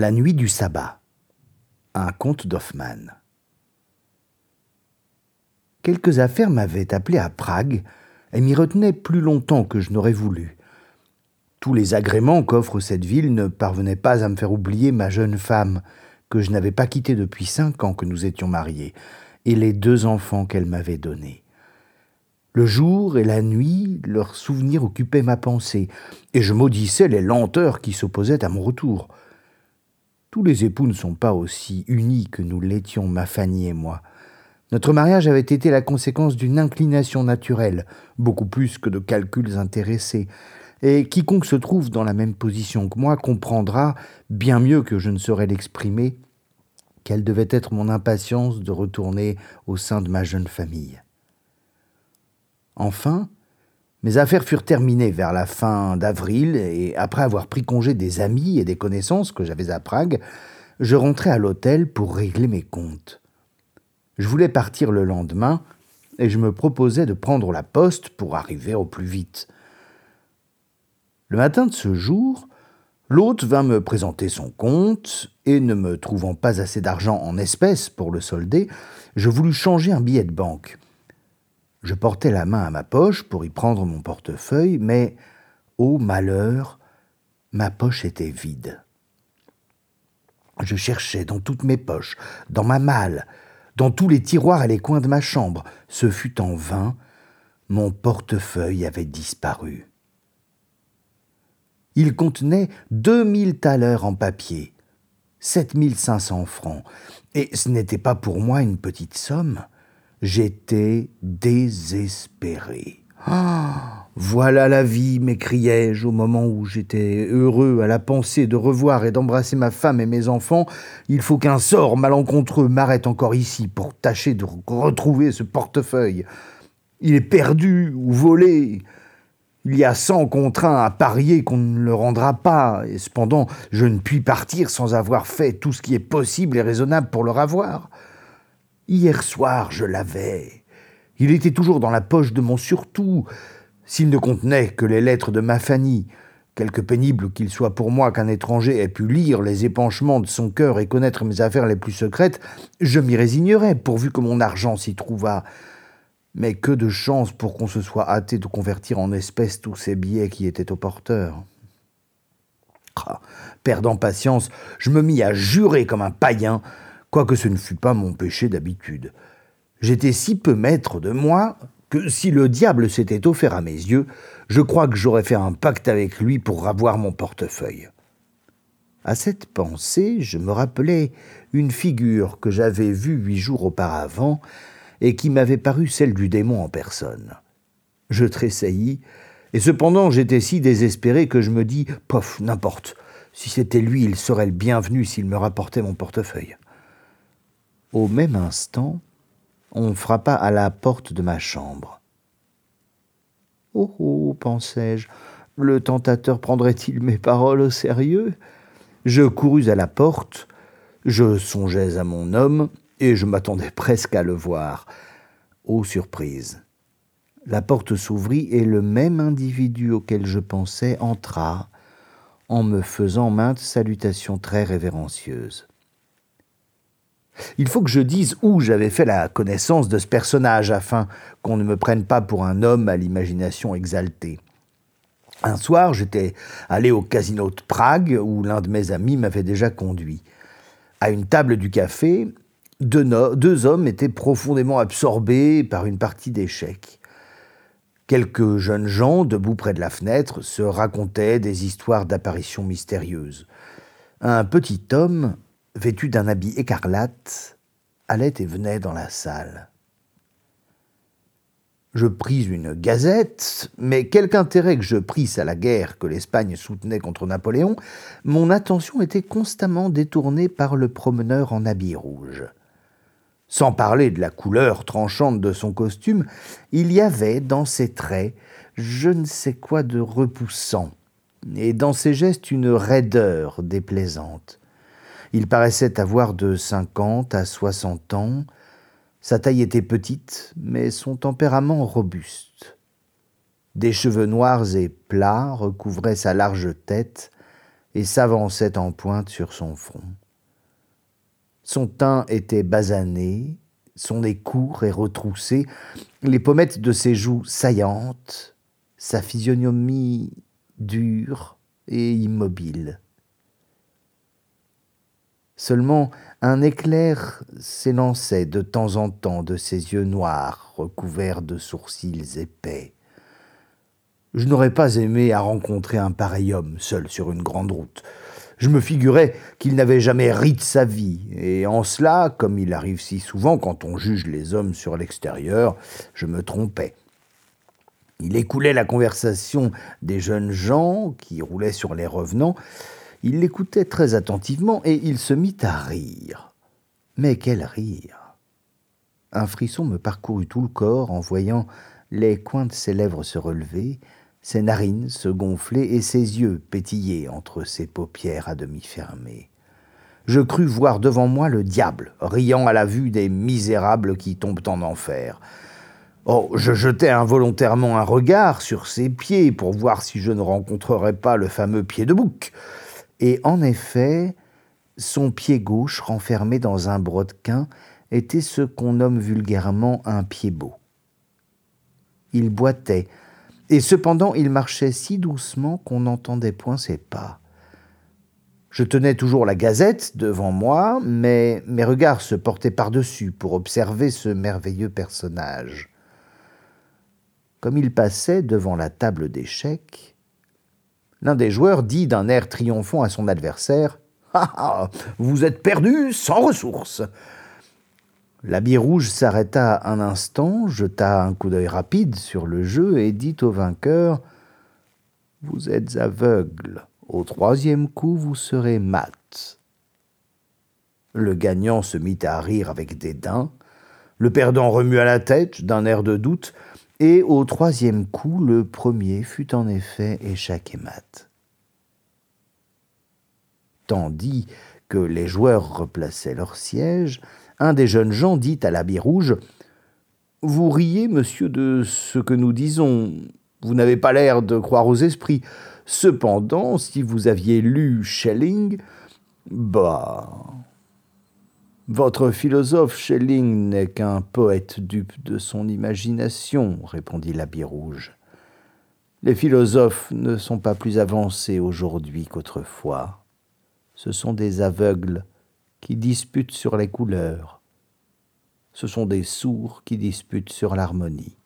La nuit du sabbat. Un conte d'Hoffmann. Quelques affaires m'avaient appelé à Prague et m'y retenaient plus longtemps que je n'aurais voulu. Tous les agréments qu'offre cette ville ne parvenaient pas à me faire oublier ma jeune femme, que je n'avais pas quittée depuis cinq ans que nous étions mariés, et les deux enfants qu'elle m'avait donnés. Le jour et la nuit, leurs souvenirs occupaient ma pensée, et je maudissais les lenteurs qui s'opposaient à mon retour. Tous les époux ne sont pas aussi unis que nous l'étions, ma Fanny et moi. Notre mariage avait été la conséquence d'une inclination naturelle, beaucoup plus que de calculs intéressés, et quiconque se trouve dans la même position que moi comprendra, bien mieux que je ne saurais l'exprimer, quelle devait être mon impatience de retourner au sein de ma jeune famille. Enfin, mes affaires furent terminées vers la fin d'avril, et après avoir pris congé des amis et des connaissances que j'avais à Prague, je rentrai à l'hôtel pour régler mes comptes. Je voulais partir le lendemain, et je me proposais de prendre la poste pour arriver au plus vite. Le matin de ce jour, l'hôte vint me présenter son compte, et ne me trouvant pas assez d'argent en espèces pour le solder, je voulus changer un billet de banque. Je portais la main à ma poche pour y prendre mon portefeuille, mais, ô malheur, ma poche était vide. Je cherchais dans toutes mes poches, dans ma malle, dans tous les tiroirs et les coins de ma chambre. Ce fut en vain, mon portefeuille avait disparu. Il contenait deux mille thalers en papier, sept mille cinq cents francs, et ce n'était pas pour moi une petite somme. J'étais désespéré. Ah Voilà la vie, m'écriai-je au moment où j'étais heureux à la pensée de revoir et d'embrasser ma femme et mes enfants. Il faut qu'un sort malencontreux m'arrête encore ici pour tâcher de retrouver ce portefeuille. Il est perdu ou volé. Il y a cent contraints à parier qu'on ne le rendra pas, et cependant je ne puis partir sans avoir fait tout ce qui est possible et raisonnable pour le ravoir. Hier soir, je l'avais. Il était toujours dans la poche de mon surtout. S'il ne contenait que les lettres de ma Fanny, quelque pénible qu'il soit pour moi qu'un étranger ait pu lire les épanchements de son cœur et connaître mes affaires les plus secrètes, je m'y résignerais, pourvu que mon argent s'y trouvât. Mais que de chance pour qu'on se soit hâté de convertir en espèces tous ces billets qui étaient au porteur. Ah, perdant patience, je me mis à jurer comme un païen quoique ce ne fût pas mon péché d'habitude. J'étais si peu maître de moi que si le diable s'était offert à mes yeux, je crois que j'aurais fait un pacte avec lui pour ravoir mon portefeuille. À cette pensée, je me rappelais une figure que j'avais vue huit jours auparavant et qui m'avait paru celle du démon en personne. Je tressaillis, et cependant j'étais si désespéré que je me dis Pof, n'importe, si c'était lui, il serait le bienvenu s'il me rapportait mon portefeuille. Au même instant, on frappa à la porte de ma chambre. Oh oh, pensai-je, le tentateur prendrait-il mes paroles au sérieux? Je courus à la porte, je songeais à mon homme, et je m'attendais presque à le voir. Oh surprise La porte s'ouvrit et le même individu auquel je pensais entra, en me faisant maintes salutations très révérencieuses. Il faut que je dise où j'avais fait la connaissance de ce personnage afin qu'on ne me prenne pas pour un homme à l'imagination exaltée. Un soir, j'étais allé au casino de Prague où l'un de mes amis m'avait déjà conduit. À une table du café, deux, hommes étaient profondément absorbés par une partie d'échecs. Quelques jeunes gens, debout près de la fenêtre, se racontaient des histoires d'apparitions mystérieuses. Un petit homme, vêtu d'un habit écarlate, allait et venait dans la salle. Je pris une gazette, mais quelque intérêt que je prisse à la guerre que l'Espagne soutenait contre Napoléon, mon attention était constamment détournée par le promeneur en habit rouge. Sans parler de la couleur tranchante de son costume, il y avait dans ses traits je ne sais quoi de repoussant, et dans ses gestes une raideur déplaisante. Il paraissait avoir de cinquante à soixante ans. Sa taille était petite, mais son tempérament robuste. Des cheveux noirs et plats recouvraient sa large tête, et s'avançait en pointe sur son front. Son teint était basané, son nez court et retroussé, les pommettes de ses joues saillantes, sa physionomie dure et immobile. Seulement un éclair s'élançait de temps en temps de ses yeux noirs recouverts de sourcils épais. Je n'aurais pas aimé à rencontrer un pareil homme seul sur une grande route. Je me figurais qu'il n'avait jamais ri de sa vie, et en cela, comme il arrive si souvent quand on juge les hommes sur l'extérieur, je me trompais. Il écoulait la conversation des jeunes gens qui roulaient sur les revenants, il l'écoutait très attentivement et il se mit à rire. Mais quel rire Un frisson me parcourut tout le corps en voyant les coins de ses lèvres se relever, ses narines se gonfler et ses yeux pétiller entre ses paupières à demi fermées. Je crus voir devant moi le diable, riant à la vue des misérables qui tombent en enfer. Oh, je jetai involontairement un regard sur ses pieds pour voir si je ne rencontrerais pas le fameux pied de bouc. Et en effet, son pied gauche, renfermé dans un brodequin, était ce qu'on nomme vulgairement un pied beau. Il boitait, et cependant il marchait si doucement qu'on n'entendait point ses pas. Je tenais toujours la gazette devant moi, mais mes regards se portaient par-dessus pour observer ce merveilleux personnage. Comme il passait devant la table d'échecs, L'un des joueurs dit d'un air triomphant à son adversaire Ah ah Vous êtes perdu sans ressources L'habit rouge s'arrêta un instant, jeta un coup d'œil rapide sur le jeu et dit au vainqueur Vous êtes aveugle. Au troisième coup, vous serez mat. Le gagnant se mit à rire avec dédain. Le perdant remua la tête d'un air de doute et au troisième coup, le premier fut en effet échec et mat. Tandis que les joueurs replaçaient leurs sièges, un des jeunes gens dit à l'habit rouge Vous riez, monsieur, de ce que nous disons. Vous n'avez pas l'air de croire aux esprits. Cependant, si vous aviez lu Schelling, bah, votre philosophe Schelling n'est qu'un poète dupe de son imagination, répondit l'habit rouge. Les philosophes ne sont pas plus avancés aujourd'hui qu'autrefois. Ce sont des aveugles qui disputent sur les couleurs. Ce sont des sourds qui disputent sur l'harmonie.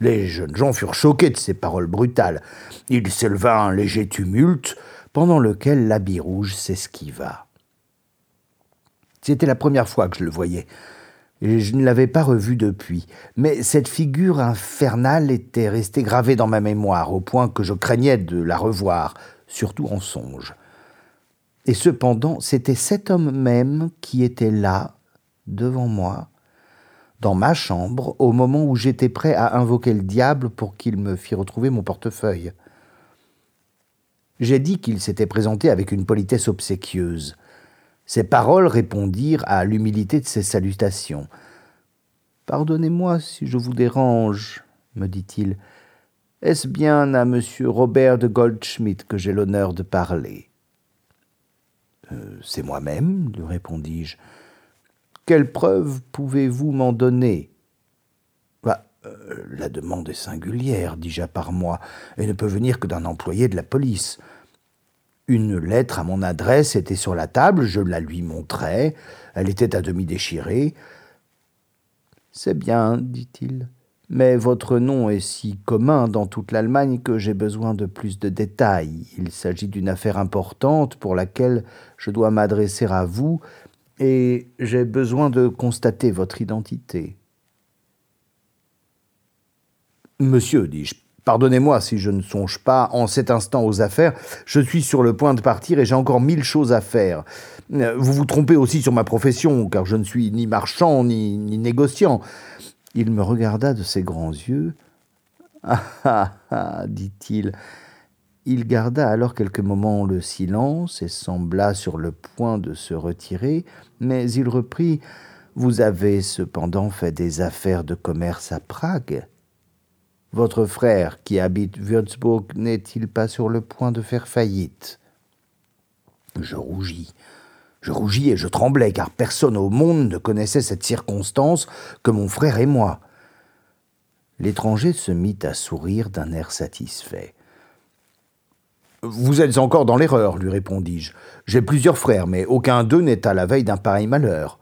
Les jeunes gens furent choqués de ces paroles brutales. Il s'éleva un léger tumulte, pendant lequel l'habit rouge s'esquiva. C'était la première fois que je le voyais. Je ne l'avais pas revu depuis. Mais cette figure infernale était restée gravée dans ma mémoire, au point que je craignais de la revoir, surtout en songe. Et cependant, c'était cet homme même qui était là, devant moi, dans ma chambre, au moment où j'étais prêt à invoquer le diable pour qu'il me fît retrouver mon portefeuille. J'ai dit qu'il s'était présenté avec une politesse obséquieuse. Ces paroles répondirent à l'humilité de ses salutations. Pardonnez-moi si je vous dérange, me dit-il. Est-ce bien à M. Robert de Goldschmidt que j'ai l'honneur de parler euh, C'est moi-même, lui répondis-je. Quelle preuve pouvez-vous m'en donner bah, euh, La demande est singulière, dis-je à part moi, et ne peut venir que d'un employé de la police. Une lettre à mon adresse était sur la table, je la lui montrai, elle était à demi déchirée. C'est bien, dit-il, mais votre nom est si commun dans toute l'Allemagne que j'ai besoin de plus de détails. Il s'agit d'une affaire importante pour laquelle je dois m'adresser à vous, et j'ai besoin de constater votre identité. Monsieur, dis-je, Pardonnez-moi si je ne songe pas en cet instant aux affaires, je suis sur le point de partir et j'ai encore mille choses à faire. Euh, vous vous trompez aussi sur ma profession, car je ne suis ni marchand ni, négociant. Il me regarda de ses grands yeux. Ah ah ah, dit-il. Il garda alors quelques moments le silence et sembla sur le point de se retirer, mais il reprit. Vous avez cependant fait des affaires de commerce à Prague. Votre frère qui habite Würzburg n'est-il pas sur le point de faire faillite? Je rougis. Je rougis et je tremblais, car personne au monde ne connaissait cette circonstance que mon frère et moi. L'étranger se mit à sourire d'un air satisfait. Vous êtes encore dans l'erreur, lui répondis-je. J'ai plusieurs frères, mais aucun d'eux n'est à la veille d'un pareil malheur.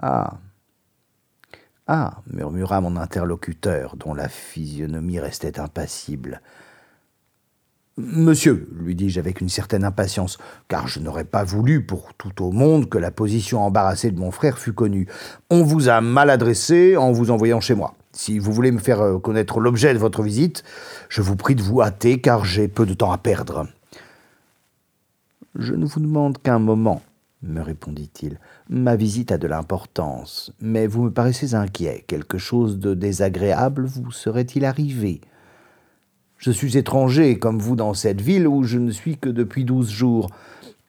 Ah. Ah, murmura mon interlocuteur, dont la physionomie restait impassible. Monsieur, lui dis-je avec une certaine impatience, car je n'aurais pas voulu pour tout au monde que la position embarrassée de mon frère fût connue. On vous a mal adressé en vous envoyant chez moi. Si vous voulez me faire euh, connaître l'objet de votre visite, je vous prie de vous hâter, car j'ai peu de temps à perdre. Je ne vous demande qu'un moment, me répondit-il. Ma visite a de l'importance, mais vous me paraissez inquiet. Quelque chose de désagréable vous serait-il arrivé? Je suis étranger, comme vous, dans cette ville où je ne suis que depuis douze jours.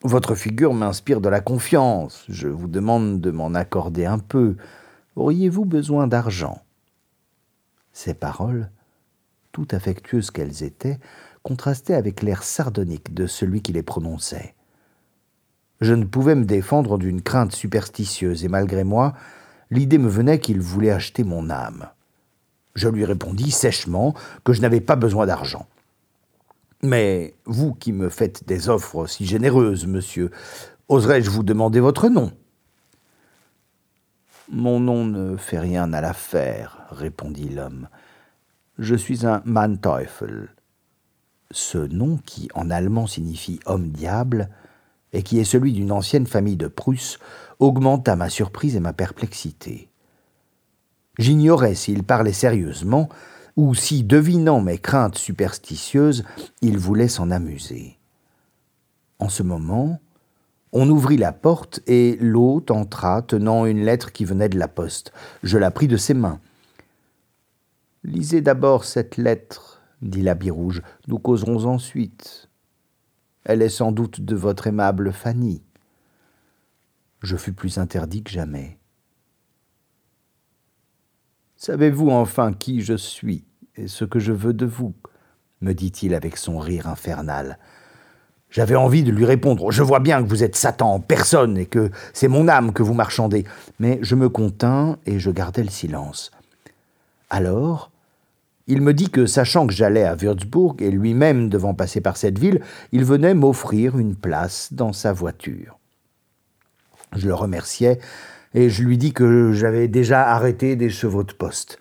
Votre figure m'inspire de la confiance. Je vous demande de m'en accorder un peu. Auriez-vous besoin d'argent? Ces paroles, tout affectueuses qu'elles étaient, contrastaient avec l'air sardonique de celui qui les prononçait. Je ne pouvais me défendre d'une crainte superstitieuse, et malgré moi, l'idée me venait qu'il voulait acheter mon âme. Je lui répondis sèchement que je n'avais pas besoin d'argent. Mais vous qui me faites des offres si généreuses, monsieur, oserais-je vous demander votre nom? Mon nom ne fait rien à l'affaire, répondit l'homme. Je suis un Manteuffel. Ce nom, qui en allemand signifie homme-diable, et qui est celui d'une ancienne famille de Prusse, augmenta ma surprise et ma perplexité. J'ignorais s'il parlait sérieusement, ou si, devinant mes craintes superstitieuses, il voulait s'en amuser. En ce moment, on ouvrit la porte et l'hôte entra tenant une lettre qui venait de la poste. Je la pris de ses mains. Lisez d'abord cette lettre, dit l'habit rouge, nous causerons ensuite. Elle est sans doute de votre aimable Fanny. Je fus plus interdit que jamais. Savez-vous enfin qui je suis et ce que je veux de vous? me dit-il avec son rire infernal. J'avais envie de lui répondre Je vois bien que vous êtes Satan en personne et que c'est mon âme que vous marchandez. Mais je me contins et je gardai le silence. Alors, il me dit que, sachant que j'allais à Würzburg et lui-même devant passer par cette ville, il venait m'offrir une place dans sa voiture. Je le remerciai et je lui dis que j'avais déjà arrêté des chevaux de poste.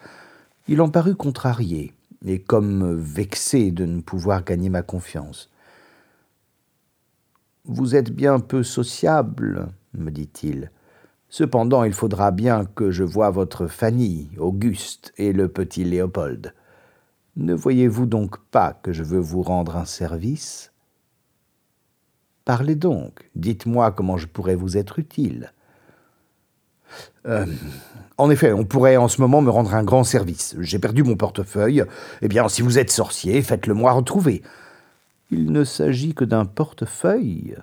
Il en parut contrarié et comme vexé de ne pouvoir gagner ma confiance. Vous êtes bien peu sociable, me dit-il. Cependant, il faudra bien que je voie votre Fanny, Auguste et le petit Léopold. Ne voyez-vous donc pas que je veux vous rendre un service? Parlez donc, dites-moi comment je pourrais vous être utile. Euh, en effet, on pourrait en ce moment me rendre un grand service. J'ai perdu mon portefeuille. Eh bien, si vous êtes sorcier, faites-le moi retrouver. Il ne s'agit que d'un portefeuille.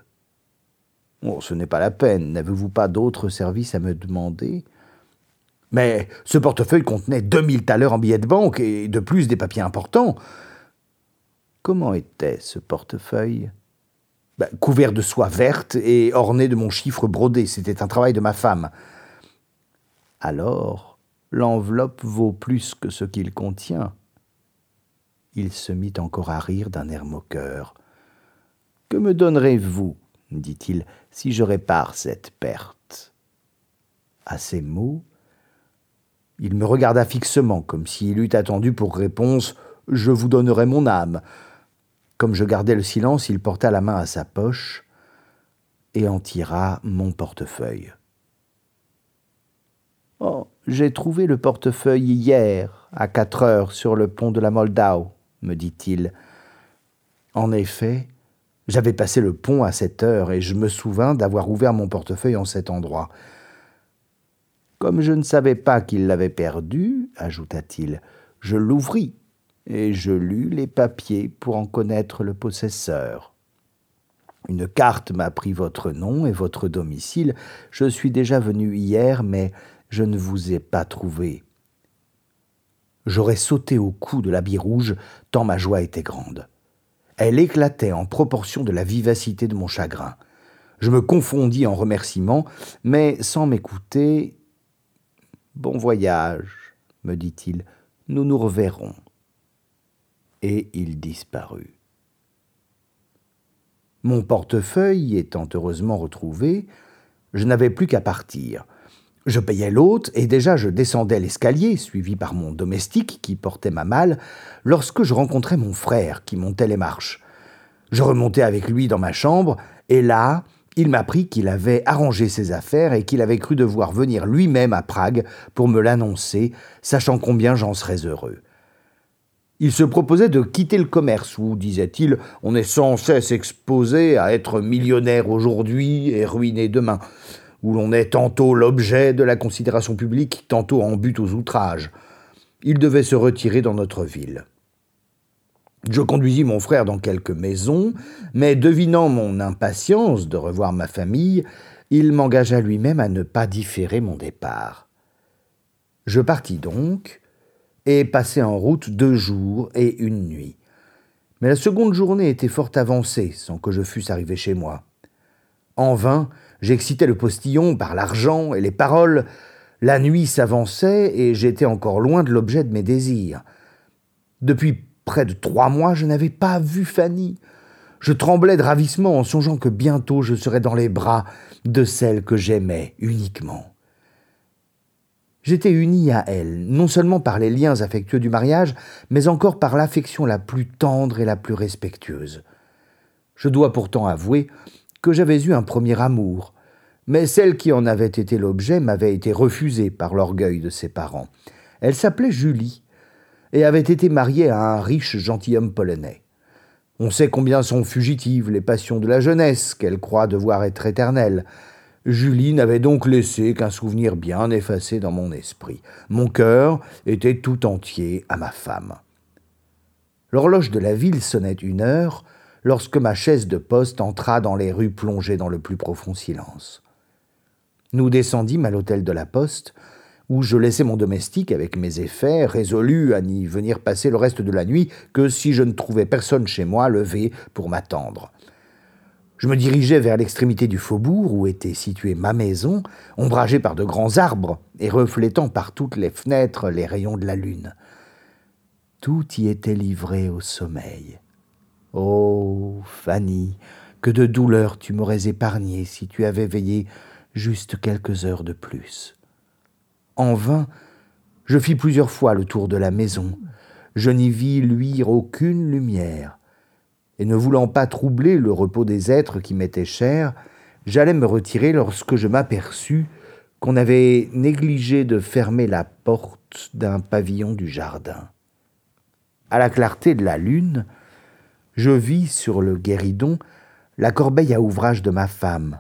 Oh, ce n'est pas la peine. N'avez-vous pas d'autres services à me demander? Mais ce portefeuille contenait 2000 thalers en billets de banque et de plus des papiers importants. Comment était ce portefeuille? Ben, Couvert de soie verte et orné de mon chiffre brodé. C'était un travail de ma femme. Alors, l'enveloppe vaut plus que ce qu'il contient. Il se mit encore à rire d'un air moqueur. Que me donnerez-vous, dit-il, si je répare cette perte? À ces mots, il me regarda fixement, comme s'il eût attendu pour réponse Je vous donnerai mon âme. Comme je gardais le silence, il porta la main à sa poche et en tira mon portefeuille. Oh, j'ai trouvé le portefeuille hier, à quatre heures, sur le pont de la Moldau, me dit-il. En effet, j'avais passé le pont à cette heure et je me souvins d'avoir ouvert mon portefeuille en cet endroit. Comme je ne savais pas qu'il l'avait perdu, ajouta-t-il, je l'ouvris et je lus les papiers pour en connaître le possesseur. Une carte m'a pris votre nom et votre domicile. Je suis déjà venu hier, mais je ne vous ai pas trouvé. J'aurais sauté au cou de l'habit rouge, tant ma joie était grande. Elle éclatait en proportion de la vivacité de mon chagrin. Je me confondis en remerciements, mais sans m'écouter. Bon voyage, me dit-il, nous nous reverrons. Et il disparut. Mon portefeuille étant heureusement retrouvé, je n'avais plus qu'à partir. Je payais l'hôte, et déjà je descendais l'escalier, suivi par mon domestique qui portait ma malle, lorsque je rencontrai mon frère qui montait les marches. Je remontai avec lui dans ma chambre, et là, il m'apprit qu'il avait arrangé ses affaires et qu'il avait cru devoir venir lui-même à Prague pour me l'annoncer, sachant combien j'en serais heureux. Il se proposait de quitter le commerce où, disait-il, on est sans cesse exposé à être millionnaire aujourd'hui et ruiné demain où l'on est tantôt l'objet de la considération publique, tantôt en but aux outrages. Il devait se retirer dans notre ville. Je conduisis mon frère dans quelques maisons, mais devinant mon impatience de revoir ma famille, il m'engagea lui-même à ne pas différer mon départ. Je partis donc, et passai en route deux jours et une nuit. Mais la seconde journée était fort avancée sans que je fusse arrivé chez moi. En vain, J'excitais le postillon par l'argent et les paroles. La nuit s'avançait et j'étais encore loin de l'objet de mes désirs. Depuis près de trois mois, je n'avais pas vu Fanny. Je tremblais de ravissement en songeant que bientôt je serais dans les bras de celle que j'aimais uniquement. J'étais uni à elle, non seulement par les liens affectueux du mariage, mais encore par l'affection la plus tendre et la plus respectueuse. Je dois pourtant avouer que j'avais eu un premier amour, mais celle qui en avait été l'objet m'avait été refusée par l'orgueil de ses parents. Elle s'appelait Julie, et avait été mariée à un riche gentilhomme polonais. On sait combien sont fugitives les passions de la jeunesse, qu'elle croit devoir être éternelles. Julie n'avait donc laissé qu'un souvenir bien effacé dans mon esprit. Mon cœur était tout entier à ma femme. L'horloge de la ville sonnait une heure, lorsque ma chaise de poste entra dans les rues plongées dans le plus profond silence. Nous descendîmes à l'hôtel de la Poste, où je laissai mon domestique avec mes effets, résolu à n'y venir passer le reste de la nuit que si je ne trouvais personne chez moi levé pour m'attendre. Je me dirigeai vers l'extrémité du faubourg où était située ma maison, ombragée par de grands arbres et reflétant par toutes les fenêtres les rayons de la lune. Tout y était livré au sommeil. Oh, Fanny, que de douleurs tu m'aurais épargné si tu avais veillé juste quelques heures de plus. En vain, je fis plusieurs fois le tour de la maison. Je n'y vis luire aucune lumière. Et ne voulant pas troubler le repos des êtres qui m'étaient chers, j'allais me retirer lorsque je m'aperçus qu'on avait négligé de fermer la porte d'un pavillon du jardin. À la clarté de la lune, je vis sur le guéridon la corbeille à ouvrage de ma femme,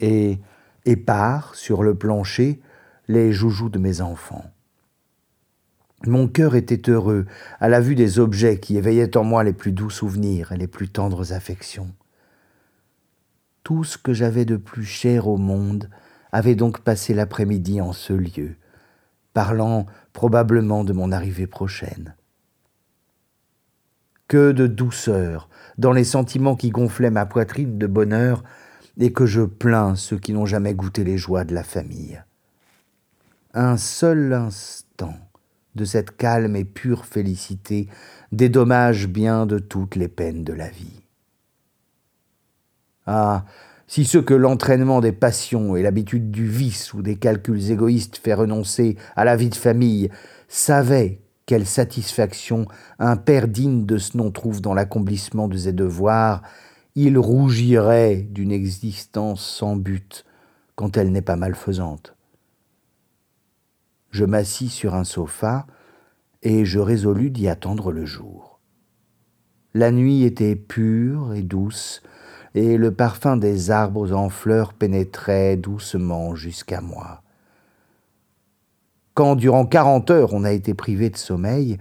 et, épars sur le plancher, les joujoux de mes enfants. Mon cœur était heureux à la vue des objets qui éveillaient en moi les plus doux souvenirs et les plus tendres affections. Tout ce que j'avais de plus cher au monde avait donc passé l'après-midi en ce lieu, parlant probablement de mon arrivée prochaine. Que de douceur dans les sentiments qui gonflaient ma poitrine de bonheur et que je plains ceux qui n'ont jamais goûté les joies de la famille. Un seul instant de cette calme et pure félicité dédommage bien de toutes les peines de la vie. Ah, si ce que l'entraînement des passions et l'habitude du vice ou des calculs égoïstes fait renoncer à la vie de famille savaient quelle satisfaction un père digne de ce nom trouve dans l'accomplissement de ses devoirs, il rougirait d'une existence sans but quand elle n'est pas malfaisante. Je m'assis sur un sofa et je résolus d'y attendre le jour. La nuit était pure et douce, et le parfum des arbres en fleurs pénétrait doucement jusqu'à moi. Quand durant quarante heures on a été privé de sommeil,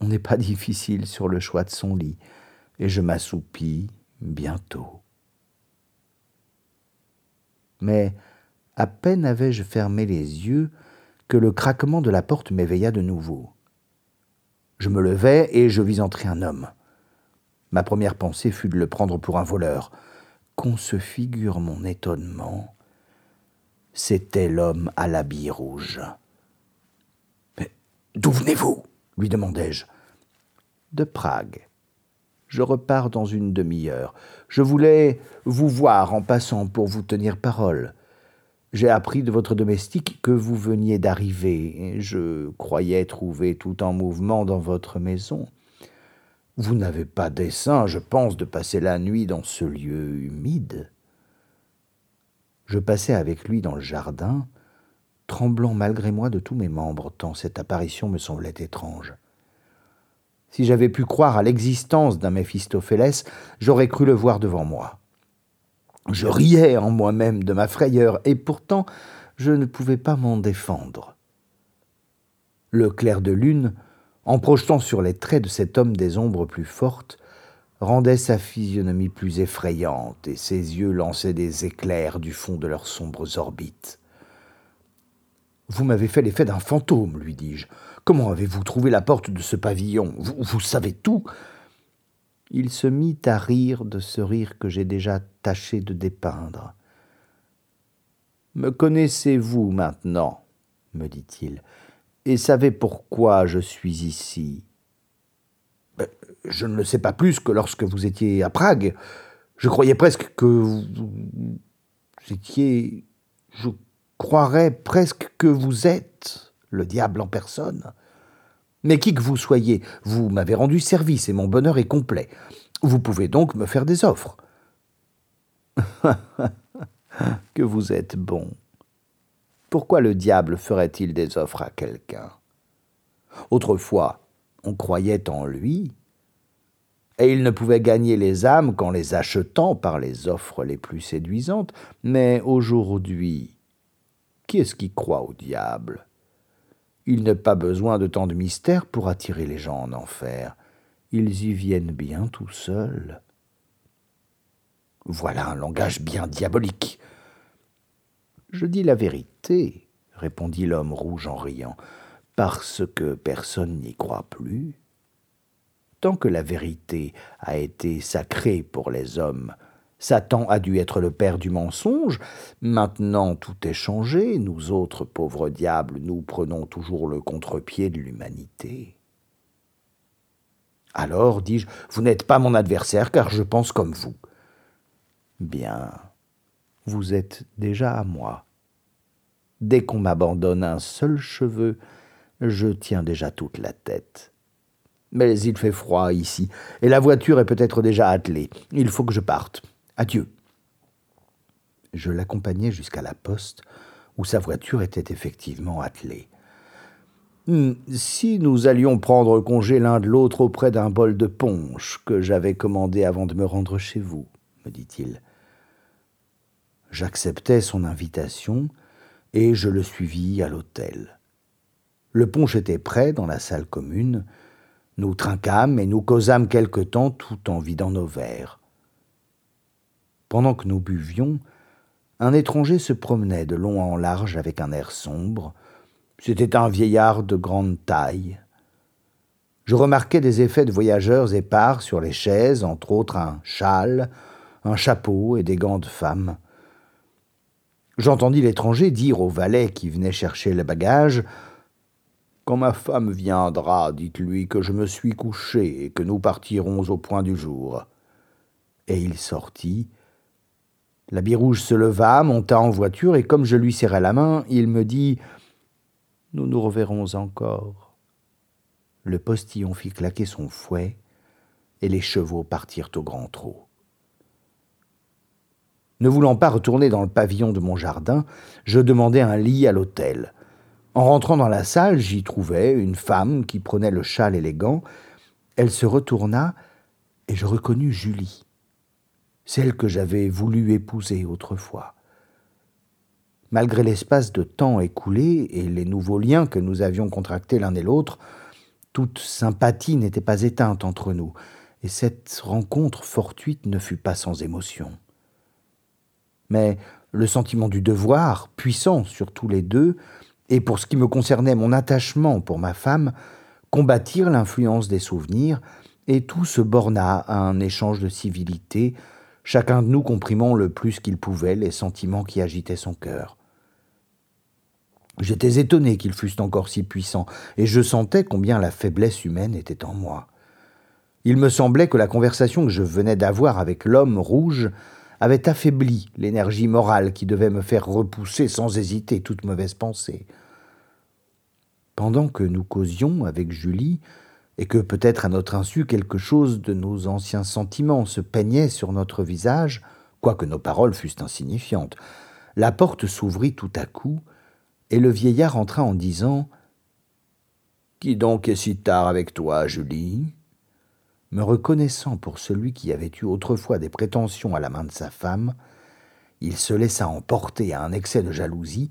on n'est pas difficile sur le choix de son lit, et je m'assoupis bientôt. Mais à peine avais-je fermé les yeux que le craquement de la porte m'éveilla de nouveau. Je me levai et je vis entrer un homme. Ma première pensée fut de le prendre pour un voleur. Qu'on se figure mon étonnement. C'était l'homme à l'habit rouge. Mais d'où venez-vous? lui demandai-je. De Prague. Je repars dans une demi-heure. Je voulais vous voir en passant pour vous tenir parole. J'ai appris de votre domestique que vous veniez d'arriver. Je croyais trouver tout en mouvement dans votre maison. Vous n'avez pas dessein, je pense, de passer la nuit dans ce lieu humide. Je passai avec lui dans le jardin, tremblant malgré moi de tous mes membres, tant cette apparition me semblait étrange. Si j'avais pu croire à l'existence d'un Méphistophélès, j'aurais cru le voir devant moi. Je riais en moi-même de ma frayeur, et pourtant je ne pouvais pas m'en défendre. Le clair de lune, en projetant sur les traits de cet homme des ombres plus fortes, rendait sa physionomie plus effrayante, et ses yeux lançaient des éclairs du fond de leurs sombres orbites. Vous m'avez fait l'effet d'un fantôme, lui dis-je. Comment avez-vous trouvé la porte de ce pavillon? Vous, vous savez tout. Il se mit à rire de ce rire que j'ai déjà tâché de dépeindre. Me connaissez-vous maintenant? me dit-il, et savez pourquoi je suis ici? Ben, Je ne le sais pas plus que lorsque vous étiez à Prague. Je croyais presque que vous étiez. Je croirais presque que vous êtes le diable en personne. Mais qui que vous soyez, vous m'avez rendu service et mon bonheur est complet. Vous pouvez donc me faire des offres. que vous êtes bon. Pourquoi le diable ferait-il des offres à quelqu'un? Autrefois, on croyait en lui, et il ne pouvait gagner les âmes qu'en les achetant par les offres les plus séduisantes, mais aujourd'hui, qui est-ce qui croit au diable? Il n'a pas besoin de tant de mystères pour attirer les gens en enfer. Ils y viennent bien tout seuls. Voilà un langage bien diabolique. Je dis la vérité, répondit l'homme rouge en riant, parce que personne n'y croit plus. Tant que la vérité a été sacrée pour les hommes, Satan a dû être le père du mensonge. Maintenant tout est changé. Nous autres pauvres diables, nous prenons toujours le contre-pied de l'humanité. Alors, dis-je, vous n'êtes pas mon adversaire car je pense comme vous. Bien, vous êtes déjà à moi. Dès qu'on m'abandonne un seul cheveu, je tiens déjà toute la tête. Mais il fait froid ici, et la voiture est peut-être déjà attelée. Il faut que je parte. Adieu. Je l'accompagnai jusqu'à la poste, où sa voiture était effectivement attelée. Hmm, si nous allions prendre congé l'un de l'autre auprès d'un bol de punch que j'avais commandé avant de me rendre chez vous, me dit-il. J'acceptai son invitation et je le suivis à l'hôtel. Le punch était prêt dans la salle commune. Nous trinquâmes et nous causâmes quelque temps tout en vidant nos verres. Pendant que nous buvions, un étranger se promenait de long en large avec un air sombre. C'était un vieillard de grande taille. Je remarquai des effets de voyageurs épars sur les chaises, entre autres un châle, un chapeau et des gants de femme. J'entendis l'étranger dire au valet qui venait chercher le bagage Quand ma femme viendra, dites-lui que je me suis couché et que nous partirons au point du jour. Et il sortit, L'habit rouge se leva, monta en voiture, et comme je lui serrai la main, il me dit Nous nous reverrons encore. Le postillon fit claquer son fouet, et les chevaux partirent au grand trot. Ne voulant pas retourner dans le pavillon de mon jardin, je demandai un lit à l'hôtel. En rentrant dans la salle, j'y trouvai une femme qui prenait le châle élégant. Elle se retourna, et je reconnus Julie celle que j'avais voulu épouser autrefois. Malgré l'espace de temps écoulé et les nouveaux liens que nous avions contractés l'un et l'autre, toute sympathie n'était pas éteinte entre nous, et cette rencontre fortuite ne fut pas sans émotion. Mais le sentiment du devoir, puissant sur tous les deux, et pour ce qui me concernait mon attachement pour ma femme, combattirent l'influence des souvenirs et tout se borna à un échange de civilité, chacun de nous comprimant le plus qu'il pouvait les sentiments qui agitaient son cœur. J'étais étonné qu'ils fussent encore si puissants, et je sentais combien la faiblesse humaine était en moi. Il me semblait que la conversation que je venais d'avoir avec l'homme rouge avait affaibli l'énergie morale qui devait me faire repousser sans hésiter toute mauvaise pensée. Pendant que nous causions avec Julie, et que peut-être à notre insu quelque chose de nos anciens sentiments se peignait sur notre visage, quoique nos paroles fussent insignifiantes, la porte s'ouvrit tout à coup, et le vieillard entra en disant Qui donc est si tard avec toi, Julie? Me reconnaissant pour celui qui avait eu autrefois des prétentions à la main de sa femme, il se laissa emporter à un excès de jalousie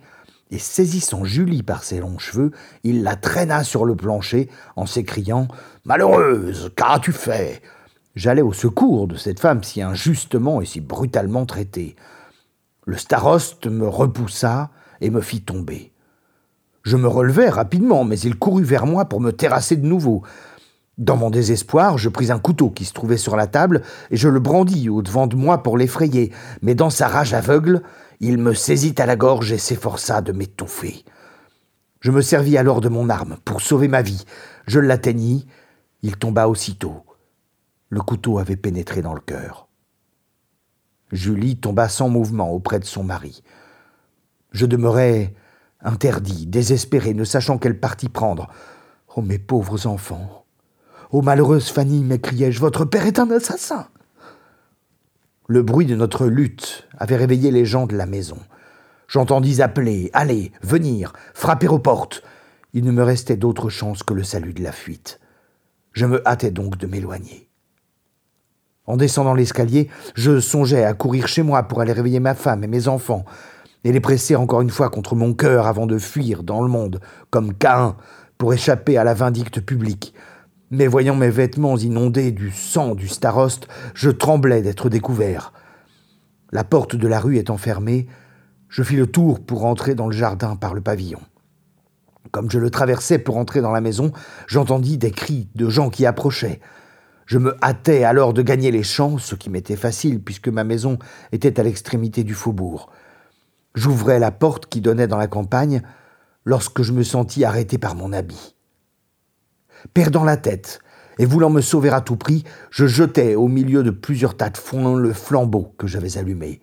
et saisissant Julie par ses longs cheveux, il la traîna sur le plancher en s'écriant Malheureuse, qu'as-tu fait? J'allais au secours de cette femme si injustement et si brutalement traitée. Le staroste me repoussa et me fit tomber. Je me relevai rapidement, mais il courut vers moi pour me terrasser de nouveau. Dans mon désespoir, je pris un couteau qui se trouvait sur la table et je le brandis au-devant de moi pour l'effrayer, mais dans sa rage aveugle, il me saisit à la gorge et s'efforça de m'étouffer. Je me servis alors de mon arme pour sauver ma vie. Je l'atteignis, il tomba aussitôt. Le couteau avait pénétré dans le cœur. Julie tomba sans mouvement auprès de son mari. Je demeurai interdit, désespéré, ne sachant quel parti prendre. Oh mes pauvres enfants. Oh malheureuse Fanny, m'écriai-je, votre père est un assassin. Le bruit de notre lutte avait réveillé les gens de la maison. J'entendis appeler, aller, venir, frapper aux portes. Il ne me restait d'autre chance que le salut de la fuite. Je me hâtais donc de m'éloigner. En descendant l'escalier, je songeais à courir chez moi pour aller réveiller ma femme et mes enfants, et les presser encore une fois contre mon cœur avant de fuir dans le monde, comme Caïn, pour échapper à la vindicte publique, mais voyant mes vêtements inondés du sang du staroste, je tremblais d'être découvert. La porte de la rue étant fermée, je fis le tour pour entrer dans le jardin par le pavillon. Comme je le traversais pour entrer dans la maison, j'entendis des cris de gens qui approchaient. Je me hâtais alors de gagner les champs, ce qui m'était facile puisque ma maison était à l'extrémité du faubourg. J'ouvrais la porte qui donnait dans la campagne lorsque je me sentis arrêté par mon habit. Perdant la tête et voulant me sauver à tout prix, je jetai au milieu de plusieurs tas de foin le flambeau que j'avais allumé.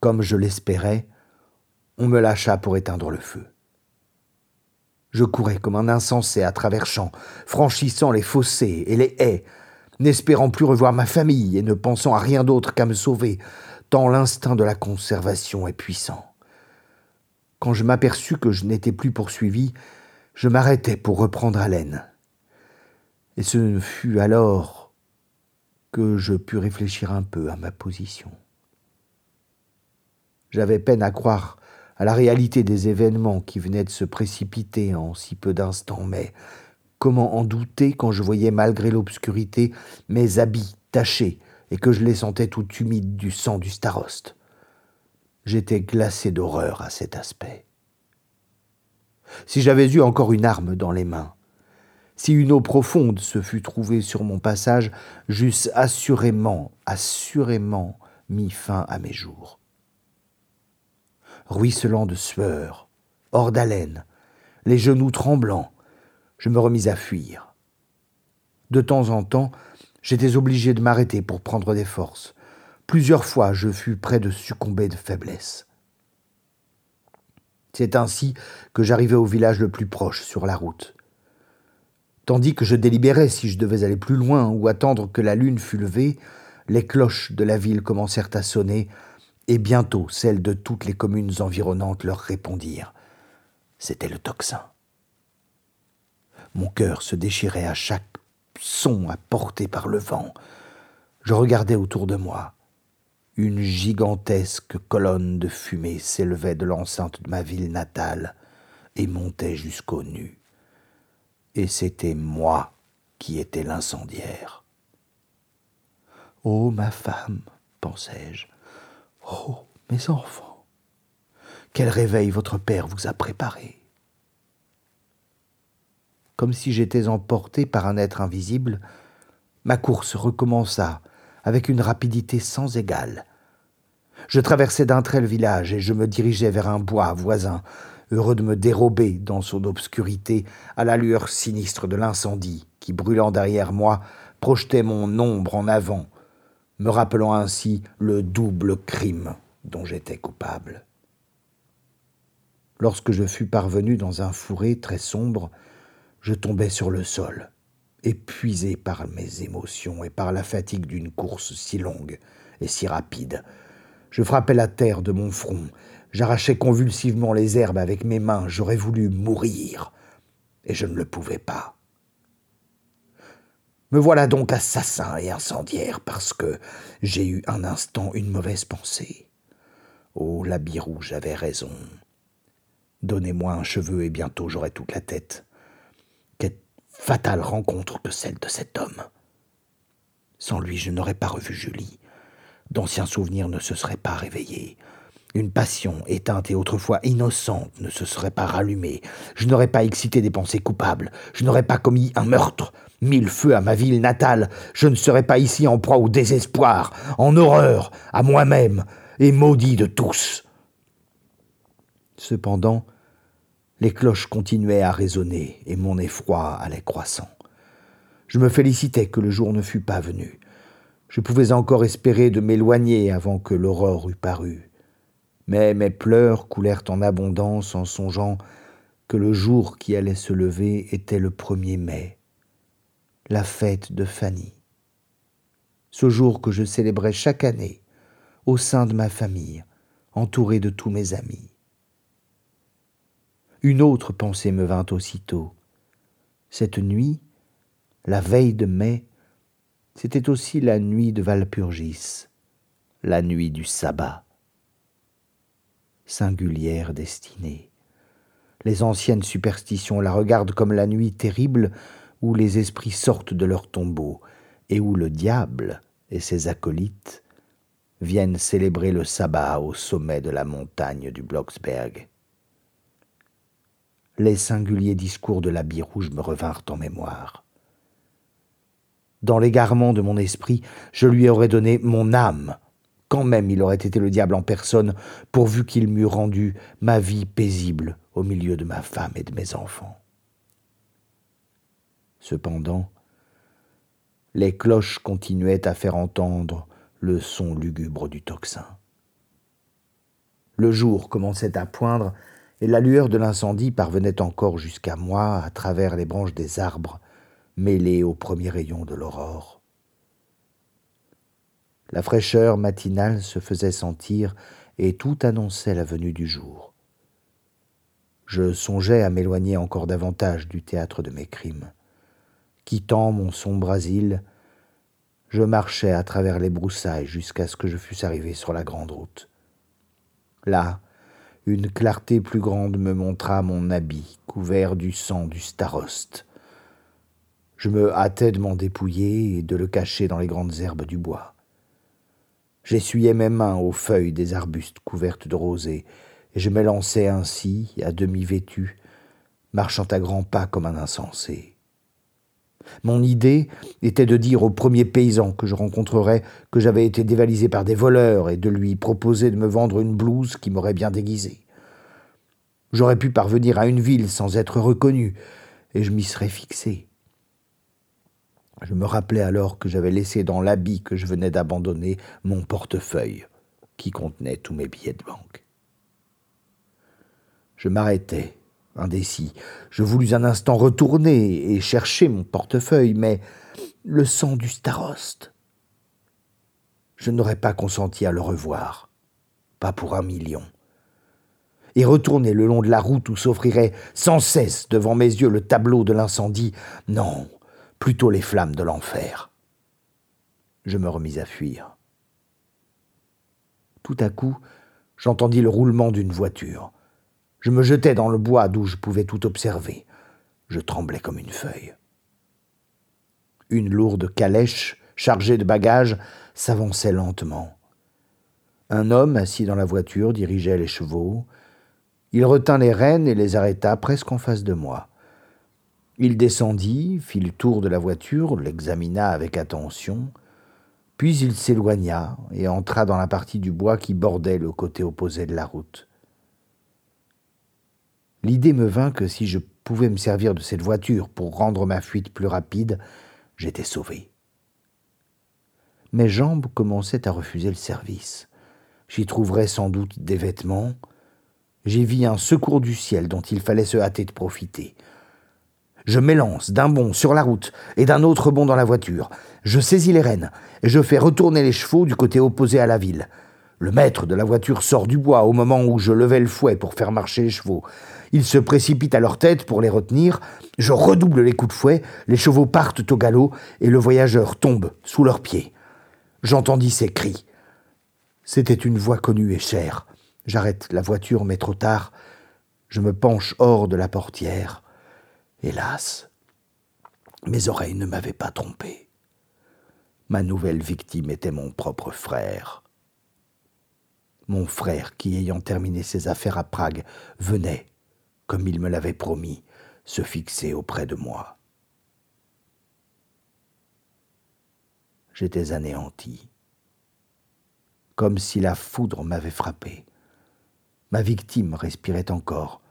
Comme je l'espérais, on me lâcha pour éteindre le feu. Je courais comme un insensé à travers champs, franchissant les fossés et les haies, n'espérant plus revoir ma famille et ne pensant à rien d'autre qu'à me sauver, tant l'instinct de la conservation est puissant. Quand je m'aperçus que je n'étais plus poursuivi, je m'arrêtai pour reprendre haleine. Et ce fut alors que je pus réfléchir un peu à ma position. J'avais peine à croire à la réalité des événements qui venaient de se précipiter en si peu d'instants, mais comment en douter quand je voyais malgré l'obscurité mes habits tachés et que je les sentais tout humides du sang du staroste J'étais glacé d'horreur à cet aspect. Si j'avais eu encore une arme dans les mains, si une eau profonde se fût trouvée sur mon passage, j'eusse assurément, assurément mis fin à mes jours. Ruisselant de sueur, hors d'haleine, les genoux tremblants, je me remis à fuir. De temps en temps, j'étais obligé de m'arrêter pour prendre des forces. Plusieurs fois, je fus près de succomber de faiblesse. C'est ainsi que j'arrivai au village le plus proche sur la route tandis que je délibérais si je devais aller plus loin ou attendre que la lune fût levée, les cloches de la ville commencèrent à sonner, et bientôt celles de toutes les communes environnantes leur répondirent. C'était le tocsin. Mon cœur se déchirait à chaque son apporté par le vent. Je regardais autour de moi. Une gigantesque colonne de fumée s'élevait de l'enceinte de ma ville natale et montait jusqu'aux nues et c'était moi qui étais l'incendiaire. Oh, ma femme, pensai-je, oh, mes enfants, quel réveil votre père vous a préparé. Comme si j'étais emporté par un être invisible, Ma course recommença avec une rapidité sans égale. Je traversais d'un trait le village et je me dirigeais vers un bois voisin, heureux de me dérober dans son obscurité à la lueur sinistre de l'incendie qui, brûlant derrière moi, projetait mon ombre en avant, me rappelant ainsi le double crime dont j'étais coupable. Lorsque je fus parvenu dans un fourré très sombre, je tombai sur le sol, épuisé par mes émotions et par la fatigue d'une course si longue et si rapide. Je frappai la terre de mon front, j'arrachais convulsivement les herbes avec mes mains, j'aurais voulu mourir, et je ne le pouvais pas. Me voilà donc assassin et incendiaire parce que j'ai eu un instant une mauvaise pensée. Oh, l'habit rouge avait raison. Donnez-moi un cheveu et bientôt j'aurai toute la tête. Quelle fatale rencontre que celle de cet homme. Sans lui, je n'aurais pas revu Julie. D'anciens souvenirs ne se seraient pas réveillés. Une passion éteinte et autrefois innocente ne se serait pas rallumée. Je n'aurais pas excité des pensées coupables. Je n'aurais pas commis un meurtre. Mille feux à ma ville natale. Je ne serais pas ici en proie au désespoir, en horreur, à moi-même, et maudit de tous. Cependant, les cloches continuaient à résonner et mon effroi allait croissant. Je me félicitais que le jour ne fût pas venu. Je pouvais encore espérer de m'éloigner avant que l'aurore eût paru. Mais mes pleurs coulèrent en abondance en songeant que le jour qui allait se lever était le premier mai, la fête de Fanny. Ce jour que je célébrais chaque année au sein de ma famille, entouré de tous mes amis. Une autre pensée me vint aussitôt. Cette nuit, la veille de mai, c'était aussi la nuit de Valpurgis, la nuit du sabbat. Singulière destinée. Les anciennes superstitions la regardent comme la nuit terrible où les esprits sortent de leur tombeau et où le diable et ses acolytes viennent célébrer le sabbat au sommet de la montagne du Blocksberg les singuliers discours de l'habit rouge me revinrent en mémoire. Dans l'égarement de mon esprit, je lui aurais donné mon âme, quand même il aurait été le diable en personne, pourvu qu'il m'eût rendu ma vie paisible au milieu de ma femme et de mes enfants. Cependant, les cloches continuaient à faire entendre le son lugubre du tocsin. Le jour commençait à poindre et la lueur de l'incendie parvenait encore jusqu'à moi à travers les branches des arbres, mêlées aux premiers rayons de l'aurore. La fraîcheur matinale se faisait sentir et tout annonçait la venue du jour. Je songeais à m'éloigner encore davantage du théâtre de mes crimes. Quittant mon sombre asile, je marchais à travers les broussailles jusqu'à ce que je fusse arrivé sur la grande route. Là, une clarté plus grande me montra mon habit couvert du sang du staroste. Je me hâtais de m'en dépouiller et de le cacher dans les grandes herbes du bois. J'essuyais mes mains aux feuilles des arbustes couvertes de rosée, et je m'élançais ainsi, à demi vêtu, marchant à grands pas comme un insensé. Mon idée était de dire au premier paysan que je rencontrerais que j'avais été dévalisé par des voleurs et de lui proposer de me vendre une blouse qui m'aurait bien déguisé. J'aurais pu parvenir à une ville sans être reconnu, et je m'y serais fixé. Je me rappelais alors que j'avais laissé dans l'habit que je venais d'abandonner mon portefeuille, qui contenait tous mes billets de banque. Je m'arrêtai indécis. Je voulus un instant retourner et chercher mon portefeuille, mais le sang du staroste. Je n'aurais pas consenti à le revoir, pas pour un million. Et retourner le long de la route où s'offrirait sans cesse devant mes yeux le tableau de l'incendie, non, plutôt les flammes de l'enfer. Je me remis à fuir. Tout à coup, j'entendis le roulement d'une voiture. Je me jetais dans le bois d'où je pouvais tout observer. Je tremblais comme une feuille. Une lourde calèche, chargée de bagages, s'avançait lentement. Un homme assis dans la voiture dirigeait les chevaux. Il retint les rênes et les arrêta presque en face de moi. Il descendit, fit le tour de la voiture, l'examina avec attention, puis il s'éloigna et entra dans la partie du bois qui bordait le côté opposé de la route. L'idée me vint que si je pouvais me servir de cette voiture pour rendre ma fuite plus rapide, j'étais sauvé. Mes jambes commençaient à refuser le service. J'y trouverais sans doute des vêtements. J'y vis un secours du ciel dont il fallait se hâter de profiter. Je m'élance d'un bond sur la route et d'un autre bond dans la voiture. Je saisis les rênes et je fais retourner les chevaux du côté opposé à la ville. Le maître de la voiture sort du bois au moment où je levais le fouet pour faire marcher les chevaux. Il se précipite à leur tête pour les retenir. Je redouble les coups de fouet, les chevaux partent au galop et le voyageur tombe sous leurs pieds. J'entendis ses cris. C'était une voix connue et chère. J'arrête la voiture, mais trop tard. Je me penche hors de la portière. Hélas, mes oreilles ne m'avaient pas trompé. Ma nouvelle victime était mon propre frère. Mon frère qui, ayant terminé ses affaires à Prague, venait, comme il me l'avait promis, se fixer auprès de moi. J'étais anéanti, comme si la foudre m'avait frappé. Ma victime respirait encore,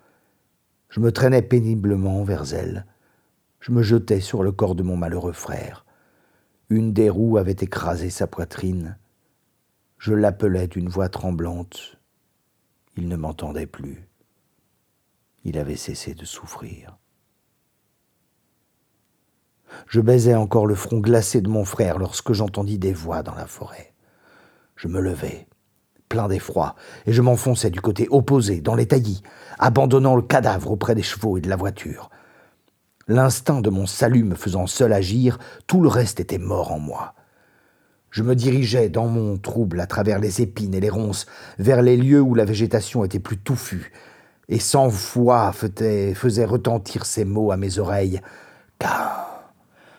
je me traînais péniblement vers elle. Je me jetais sur le corps de mon malheureux frère. Une des roues avait écrasé sa poitrine. Je l'appelais d'une voix tremblante. Il ne m'entendait plus. Il avait cessé de souffrir. Je baisais encore le front glacé de mon frère lorsque j'entendis des voix dans la forêt. Je me levai plein d'effroi, et je m'enfonçais du côté opposé, dans les taillis, abandonnant le cadavre auprès des chevaux et de la voiture. L'instinct de mon salut me faisant seul agir, tout le reste était mort en moi. Je me dirigeais dans mon trouble à travers les épines et les ronces vers les lieux où la végétation était plus touffue, et cent fois faisait, retentir ces mots à mes oreilles. Qu'un,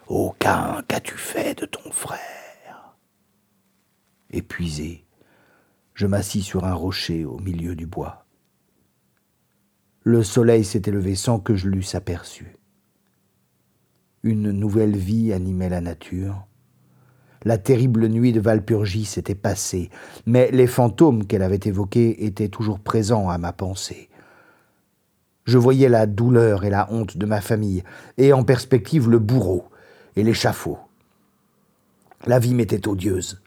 aucun, qu'as-tu fait de ton frère? Épuisé, je m'assis sur un rocher au milieu du bois. Le soleil s'était levé sans que je l'eusse aperçu. Une nouvelle vie animait la nature. La terrible nuit de Valpurgie s'était passée, mais les fantômes qu'elle avait évoqués étaient toujours présents à ma pensée. Je voyais la douleur et la honte de ma famille, et en perspective le bourreau et l'échafaud. La vie m'était odieuse.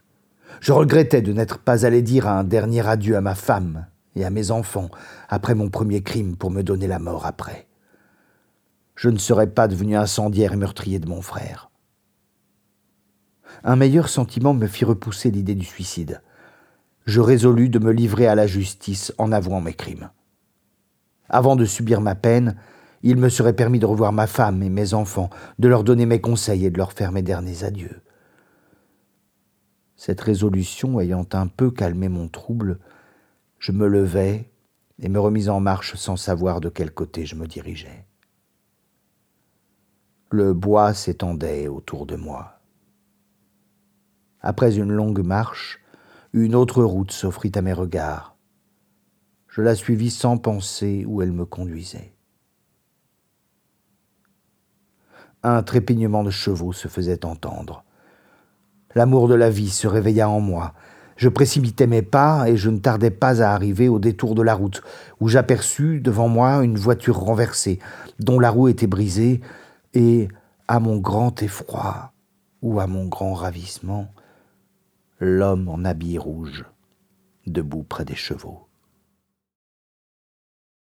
Je regrettais de n'être pas allé dire un dernier adieu à ma femme et à mes enfants après mon premier crime pour me donner la mort après. Je ne serais pas devenu incendiaire et meurtrier de mon frère. Un meilleur sentiment me fit repousser l'idée du suicide. Je résolus de me livrer à la justice en avouant mes crimes. Avant de subir ma peine, il me serait permis de revoir ma femme et mes enfants, de leur donner mes conseils et de leur faire mes derniers adieux. Cette résolution ayant un peu calmé mon trouble, je me levai et me remis en marche sans savoir de quel côté je me dirigeais. Le bois s'étendait autour de moi. Après une longue marche, une autre route s'offrit à mes regards. Je la suivis sans penser où elle me conduisait. Un trépignement de chevaux se faisait entendre. L'amour de la vie se réveilla en moi. Je précipitai mes pas et je ne tardai pas à arriver au détour de la route, où j'aperçus devant moi une voiture renversée, dont la roue était brisée, et, à mon grand effroi, ou à mon grand ravissement, l'homme en habit rouge, debout près des chevaux.